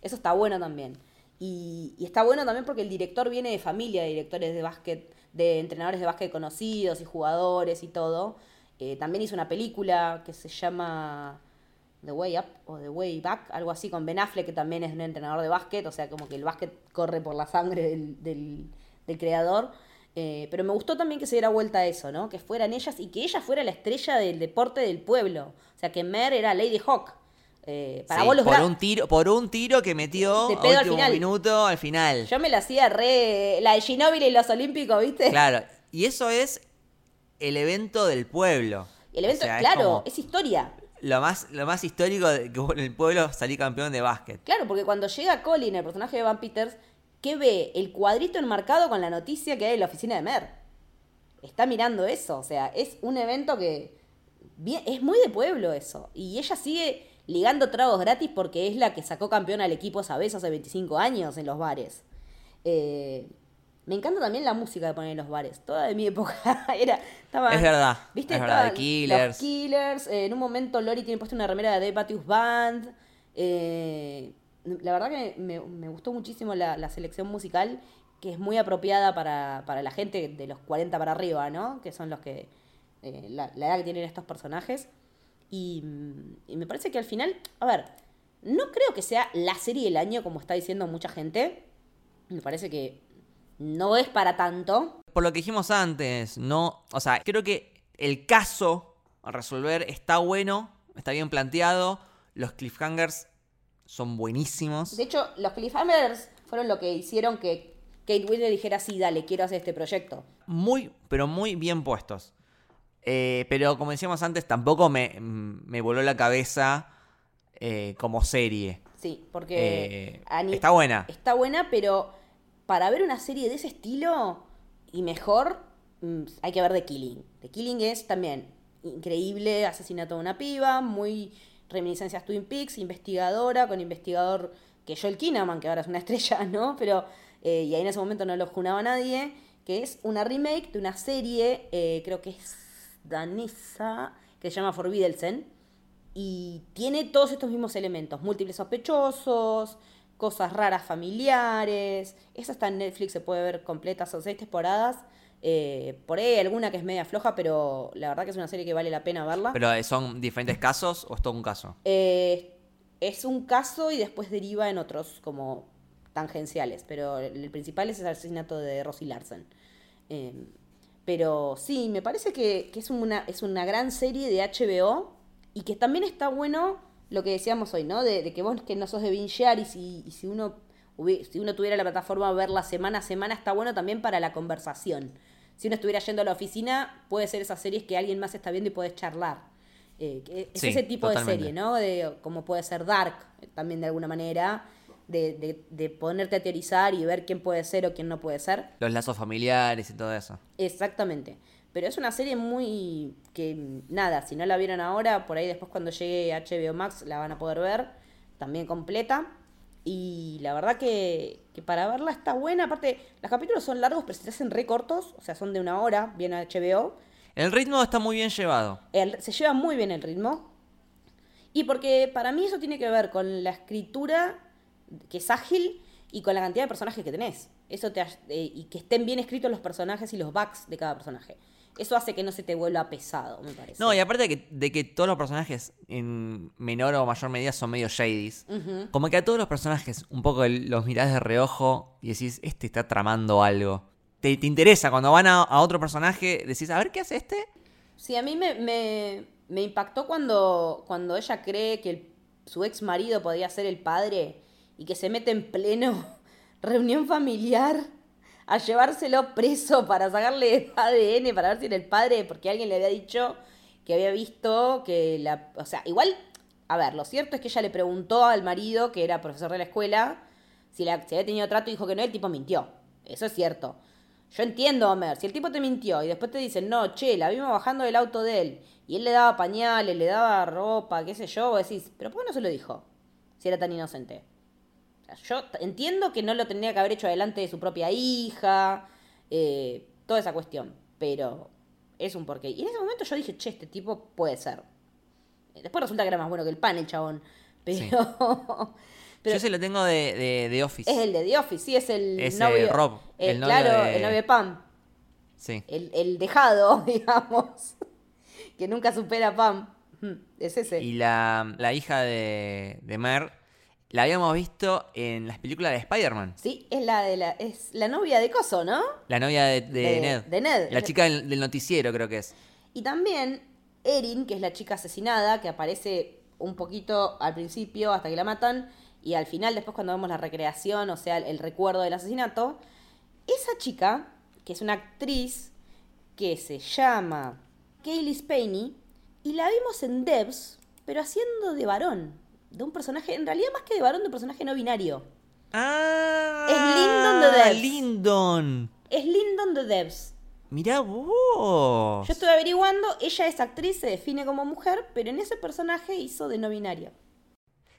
Eso está bueno también. Y, y está bueno también porque el director viene de familia de directores de básquet, de entrenadores de básquet conocidos y jugadores y todo. Eh, también hizo una película que se llama The Way Up o The Way Back, algo así con Ben Affleck, que también es un entrenador de básquet, o sea, como que el básquet corre por la sangre del, del- creador. Eh, pero me gustó también que se diera vuelta a eso, ¿no? Que fueran ellas y que ella fuera la estrella del deporte del pueblo. O sea, que Mer era Lady Hawk. Eh, para Sí, vos los por un tiro, por un tiro que metió pedo al final. minuto al final. Yo me la hacía re. La de Ginóbili y los Olímpicos, ¿viste? Claro, y eso es el evento del pueblo. El evento, O sea, es claro, es historia. lo más lo más histórico de que en el pueblo salí campeón de básquet. Claro, porque cuando llega Colin, el personaje de Van Peters, ¿qué ve? El cuadrito enmarcado con la noticia que hay en la oficina de Mer. Está mirando eso, o sea, es un evento que bien, es muy de pueblo eso. Y ella sigue ligando tragos gratis porque es la que sacó campeón al equipo esa vez hace 25 años en los bares. Eh, me encanta también la música que ponen en los bares. Toda de mi época era. Estaba, Es verdad, ¿Viste? es verdad, Killers. Los Killers. eh, en un momento Lori tiene puesto una remera de The Batius Band. eh, la verdad que me, me gustó muchísimo la, la selección musical, que es muy apropiada para, para la gente de los 40 para arriba, ¿no? Que son los que. eh, la, la edad que tienen estos personajes. Y, y me parece que al final. A ver, no creo que sea la serie del año, como está diciendo mucha gente. Me parece que no es para tanto. Por lo que dijimos antes, no. O sea, creo que el caso a resolver está bueno, está bien planteado. Los cliffhangers son buenísimos. De hecho, los cliffhangers fueron lo que hicieron que Kate Winslet dijera, sí, dale, quiero hacer este proyecto. Muy, pero muy bien puestos. Eh, pero como decíamos antes, tampoco me, me voló la cabeza eh, como serie. Sí, porque Eh, está buena. Está buena, pero para ver una serie de ese estilo y mejor, mm, hay que ver The Killing. The Killing es también increíble, asesinato de una piba, muy reminiscencias Twin Peaks, investigadora, con investigador que Joel Kinnaman, que ahora es una estrella, ¿no? Pero, eh, y ahí en ese momento no lo junaba nadie, que es una remake de una serie, eh, creo que es danesa, que se llama Forbidden y tiene todos estos mismos elementos, múltiples sospechosos, cosas raras familiares. Esa está en Netflix, se puede ver completa, son seis temporadas. Eh, por ahí hay alguna que es media floja, pero la verdad que es una serie que vale la pena verla. Pero son diferentes casos o es todo un caso. Eh, es un caso y después deriva en otros como tangenciales, pero el principal es el asesinato de Rosie Larsen. Eh, pero sí, me parece que, que es, una, es una gran serie de HBO y que también está bueno lo que decíamos hoy, ¿no? De, de que vos que no sos de bingear y si, y si uno si uno tuviera la plataforma verla semana a semana, está bueno también para la conversación. Si uno estuviera yendo a la oficina, puede ser esas series que alguien más está viendo y puedes charlar. Eh, es Sí, ese tipo totalmente. de serie, ¿no? De, como puede ser Dark, también de alguna manera, de, de, de ponerte a teorizar y ver quién puede ser o quién no puede ser. Los lazos familiares y todo eso. Exactamente. Pero es una serie muy que nada, si no la vieron ahora, por ahí después cuando llegue HBO Max la van a poder ver, también completa. Y la verdad que, que para verla está buena. Aparte, los capítulos son largos, pero se te hacen re cortos, o sea, son de una hora, bien HBO. El ritmo está muy bien llevado. El- se lleva muy bien el ritmo. Y porque para mí eso tiene que ver con la escritura, que es ágil, y con la cantidad de personajes que tenés. Eso te, eh, y que estén bien escritos los personajes y los backs de cada personaje. Eso hace que no se te vuelva pesado, me parece. No, y aparte de que, de que todos los personajes en menor o mayor medida son medio shadies. Como que a todos los personajes un poco los mirás de reojo y decís, este está tramando algo. Te, te interesa cuando van a, a otro personaje, decís, a ver qué hace este. Sí, a mí me, me, me impactó cuando, cuando ella cree que el- su ex marido podía ser el padre y que se mete en pleno reunión familiar a llevárselo preso para sacarle ADN para ver si era el padre, porque alguien le había dicho que había visto que la... O sea, igual, a ver, lo cierto es que ella le preguntó al marido, que era profesor de la escuela, si, la, si había tenido trato y dijo que no, el tipo mintió. Eso es cierto. Yo entiendo, Homer, si el tipo te mintió y después te dicen, no, che, la vimos bajando del auto de él y él le daba pañales, le daba ropa, qué sé yo, vos decís, pero ¿por qué no se lo dijo? Si era tan inocente. Yo entiendo que no lo tendría que haber hecho adelante de su propia hija, eh, toda esa cuestión, pero es un porqué. Y en ese momento yo dije, che, este tipo puede ser. Eh, Después resulta que era más bueno que el pan, el chabón. Pero, Sí. pero Yo se lo tengo de, de, de Office. es el de The Office, sí, es el Es, eh, novio. Rob, el novio claro, de- el novio de Pam. Sí. El, el dejado, digamos. que nunca supera a Pam. Es ese. Y la, la hija de, de Mer la habíamos visto en las películas de Spider-Man. Sí, es la de la. Es la novia de Coso, ¿no? La novia de, de De- Ned. de Ned. La chica del, del noticiero, creo que es. Y también Erin, que es la chica asesinada, que aparece un poquito al principio hasta que la matan. Y al final, después cuando vemos la recreación, o sea, el, el recuerdo del asesinato. Esa chica, que es una actriz que se llama Kaylee Spaney, y la vimos en Devs, pero haciendo de varón. De un personaje, en realidad más que de varón, de un personaje no binario. ¡Ah! Es Lyndon de Devs. Lyndon. Es Lyndon de Devs. Mirá vos. Yo estuve averiguando, ella es actriz, se define como mujer, pero en ese personaje hizo de no binario.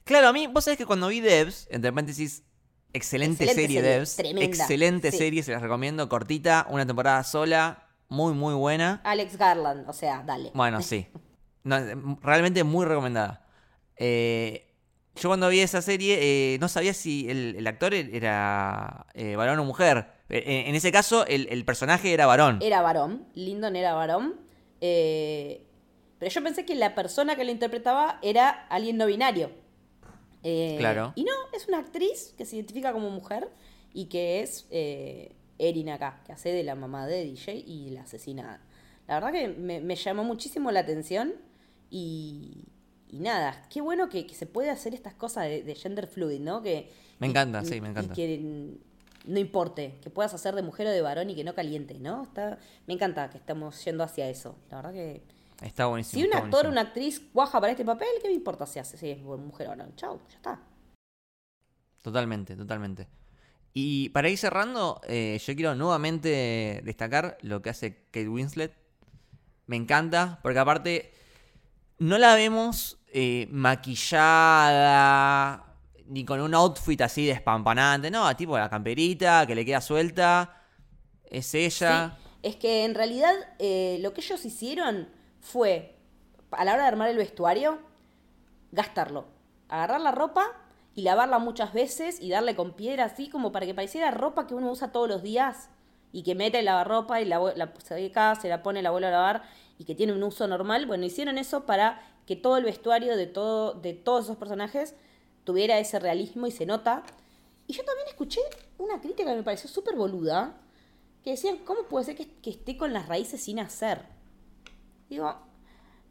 Claro, a mí, vos sabés que cuando vi Devs, entre paréntesis, excelente, Excelente serie, serie, Devs. tremenda, Excelente sí. serie, se las recomiendo. Cortita, una temporada sola, muy, muy buena. Alex Garland, o sea, dale. Bueno, sí. No, realmente muy recomendada. Eh, yo cuando vi esa serie eh, no sabía si el, el actor era eh, varón o mujer. Eh, En ese caso, el, el personaje era varón. Era varón, Lyndon era varón. eh, pero yo pensé que la persona que lo interpretaba era alguien no binario. Eh, Claro. Y no, es una actriz que se identifica como mujer y que es Erin acá, que hace de la mamá de DJ y la asesinada. La verdad que me, me llamó muchísimo la atención y, y nada, qué bueno que, que se puede hacer estas cosas de, de gender fluid, ¿no? Que, Me y- encanta, y- sí, me y encanta. que no importe, que puedas hacer de mujer o de varón y que no caliente, ¿no? Está, me encanta que estamos yendo hacia eso. La verdad que Está buenísimo. si un actor o una actriz cuaja para este papel, ¿qué me importa si hace si es mujer o no? Chau, ya está. Totalmente, totalmente. Y para ir cerrando, eh, yo quiero nuevamente destacar lo que hace Kate Winslet. Me encanta, porque aparte no la vemos eh, maquillada, ni con un outfit así despampanante, no, tipo la camperita que le queda suelta, es ella. Es que en realidad eh, lo que ellos hicieron fue, a la hora de armar el vestuario, gastarlo. Agarrar la ropa y lavarla muchas veces y darle con piedra así como para que pareciera ropa que uno usa todos los días y que mete el lavarropa y la, la se la pone, la vuelve a lavar y que tiene un uso normal. Bueno, hicieron eso para que todo el vestuario de, todo, de todos esos personajes tuviera ese realismo y se nota. Y yo también escuché una crítica que me pareció súper boluda, que decían, ¿cómo puede ser que, esté con las raíces sin hacer? Digo,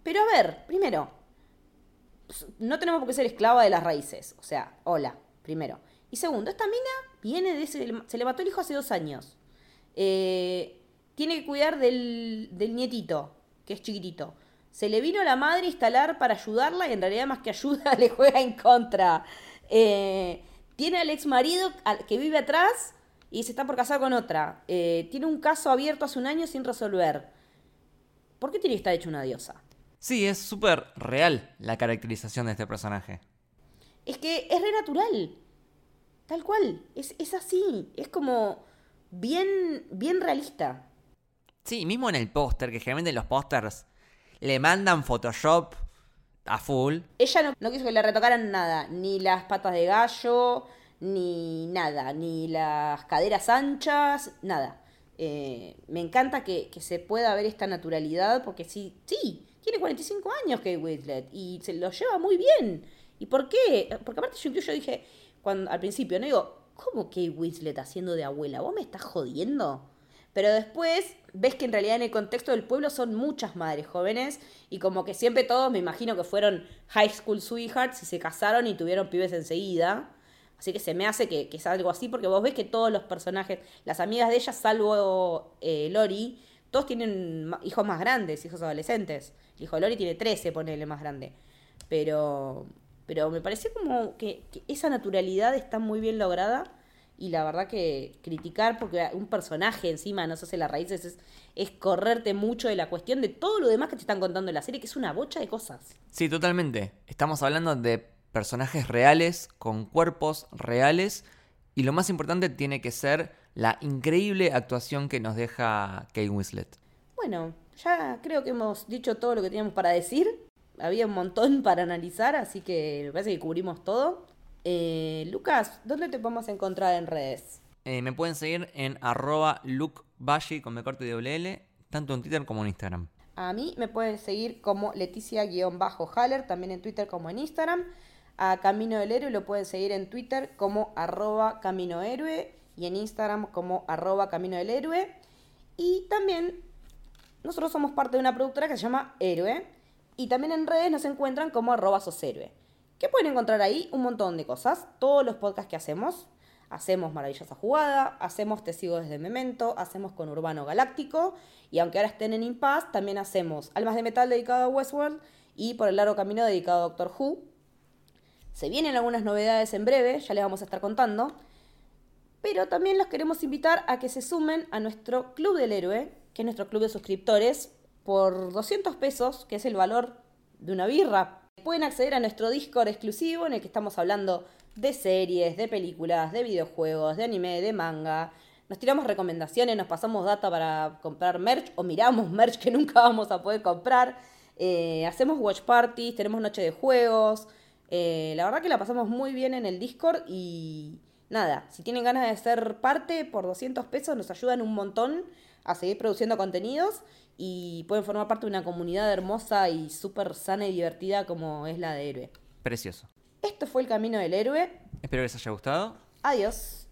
pero a ver, primero, pues, no tenemos por qué ser esclava de las raíces. O sea, hola, primero. Y segundo, esta mina viene de ese... Se le mató el hijo hace dos años. Eh, tiene que cuidar del, del nietito, que es chiquitito. Se le vino la madre a instalar para ayudarla y en realidad más que ayuda le juega en contra. Eh, tiene al ex marido que vive atrás y se está por casar con otra. Eh, tiene un caso abierto hace un año sin resolver. ¿Por qué tiene que estar hecho una diosa? Sí, es súper real la caracterización de este personaje. Es que es re natural. Tal cual. Es, es así. Es como bien, bien realista. Sí, mismo en el póster, que generalmente en los pósters le mandan Photoshop a full. Ella no, quiso que le retocaran nada. Ni las patas de gallo, ni nada. Ni las caderas anchas, nada. Eh, me encanta que, se pueda ver esta naturalidad porque sí, sí, tiene 45 años Kate Winslet y se lo lleva muy bien. ¿Y por qué? Porque aparte yo incluso dije, cuando, al principio, no digo, ¿cómo Kate Winslet haciendo de abuela? ¿Vos me estás jodiendo? Pero después ves que en realidad en el contexto del pueblo son muchas madres jóvenes y como que siempre todos me imagino que fueron high school sweethearts y se casaron y tuvieron pibes enseguida. Así que se me hace que, que es algo así porque vos ves que todos los personajes, las amigas de ella, salvo eh, Lori, todos tienen hijos más grandes, hijos adolescentes. El hijo de Lori tiene 13, ponele más grande. Pero, pero me pareció como que esa naturalidad está muy bien lograda y la verdad que criticar porque un personaje encima no se hace las raíces es, es correrte mucho de la cuestión de todo lo demás que te están contando en la serie, que es una bocha de cosas. Sí, totalmente. Estamos hablando de personajes reales, con cuerpos reales, y lo más importante tiene que ser la increíble actuación que nos deja Kate Winslet. Bueno, ya creo que hemos dicho todo lo que teníamos para decir. Había un montón para analizar, así que me parece que cubrimos todo. Eh, Lucas, ¿dónde te podemos encontrar en redes? Eh, me pueden seguir en arroba con me corte de doble L, tanto en Twitter como en Instagram. A mí me pueden seguir como Leticia-Haller, también en Twitter como en Instagram. A Camino del Héroe lo pueden seguir en Twitter como arroba Camino Héroe y en Instagram como arroba Camino del Héroe. Y también nosotros somos parte de una productora que se llama Héroe y también en redes nos encuentran como arroba soshéroe. ¿Qué pueden encontrar ahí? Un montón de cosas. Todos los podcasts que hacemos. Hacemos Maravillosa Jugada, hacemos Te sigo desde Memento, hacemos con Urbano Galáctico y aunque ahora estén en Impasse, también hacemos Almas de Metal dedicado a Westworld y Por el Largo Camino dedicado a Doctor Who. Se vienen algunas novedades en breve, ya les vamos a estar contando. Pero también los queremos invitar a que se sumen a nuestro Club del Héroe, que es nuestro club de suscriptores, por 200 pesos, que es el valor de una birra. Pueden acceder a nuestro Discord exclusivo en el que estamos hablando de series, de películas, de videojuegos, de anime, de manga. Nos tiramos recomendaciones, nos pasamos data para comprar merch o miramos merch que nunca vamos a poder comprar. Eh, hacemos watch parties, tenemos noche de juegos. Eh, la verdad que la pasamos muy bien en el Discord y nada, si tienen ganas de ser parte por 200 pesos nos ayudan un montón a seguir produciendo contenidos y pueden formar parte de una comunidad hermosa y súper sana y divertida como es la de Héroe. Precioso. Esto fue el camino del héroe. Espero que les haya gustado. Adiós.